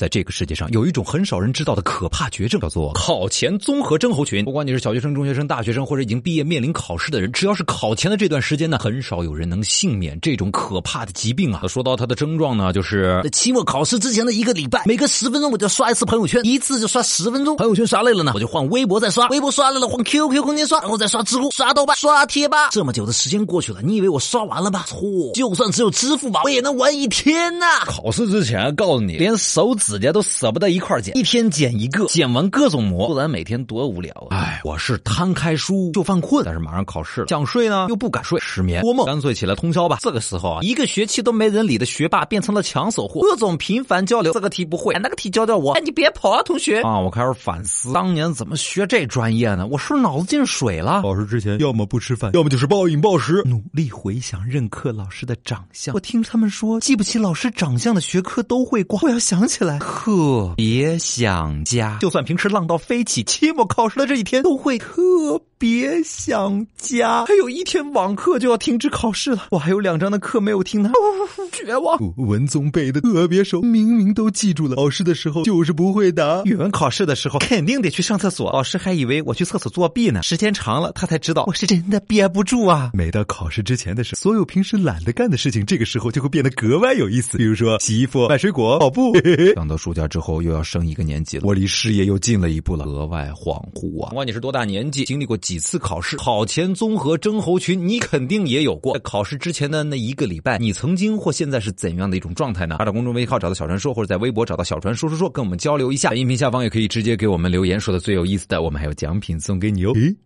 在这个世界上，有一种很少人知道的可怕绝症，叫做考前综合症候群。不管你是小学生、中学生、大学生，或者已经毕业面临考试的人，只要是考前的这段时间呢，很少有人能幸免这种可怕的疾病啊。说到它的症状呢，就是期末考试之前的一个礼拜，每隔十分钟我就刷一次朋友圈，一次就刷十分钟。朋友圈刷累了呢，我就换微博再刷，微博刷累了换 QQ 空间刷，然后再刷知乎、刷豆瓣、刷贴吧。这么久的时间过去了，你以为我刷完了吧？错，就算只有支付宝，我也能玩一天呐。考试之前告诉你，连手指甲都舍不得。一块剪，一天剪一个，剪完各种磨，不然每天多无聊啊！哎，我是摊开书就犯困，但是马上考试了，想睡呢又不敢睡，失眠多梦，干脆起来通宵吧。这个时候啊，一个学期都没人理的学霸变成了抢手货，各种频繁交流，这个题不会，那个题教教我。哎，你别跑啊，同学啊！我开始反思，当年怎么学这专业呢？我是不是脑子进水了？考试之前，要么不吃饭，要么就是暴饮暴食。努力回想任课老师的长相，我听他们说，记不起老师长相的学科都会挂。我要想起来，特。别想家，就算平时浪到飞起，期末考试的这一天都会特别想家。还有一天网课就要停止考试了，我还有两张的课没有听呢，绝望。文综背的特别熟，明明都记住了，考试的时候就是不会答。语文考试的时候肯定得去上厕所，老师还以为我去厕所作弊呢。时间长了，他才知道我是真的憋不住啊。每到考试之前的时候，所有平时懒得干的事情，这个时候就会变得格外有意思。比如说洗衣服、买水果、跑步。等到暑假之后又。又要升一个年级了，我离事业又近了一步了，格外恍惚啊！不管你是多大年纪，经历过几次考试，考前综合征候群，你肯定也有过。在考试之前的那一个礼拜，你曾经或现在是怎样的一种状态呢？发到公众微信号找到小传说，或者在微博找到小传说说说，跟我们交流一下。音频下方也可以直接给我们留言，说的最有意思的，我们还有奖品送给你哦。咦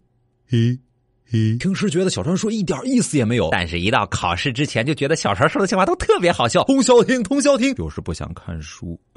咦。平时觉得小传说一点意思也没有，但是一到考试之前就觉得小传说的笑话都特别好笑。通宵听，通宵听，就是不想看书。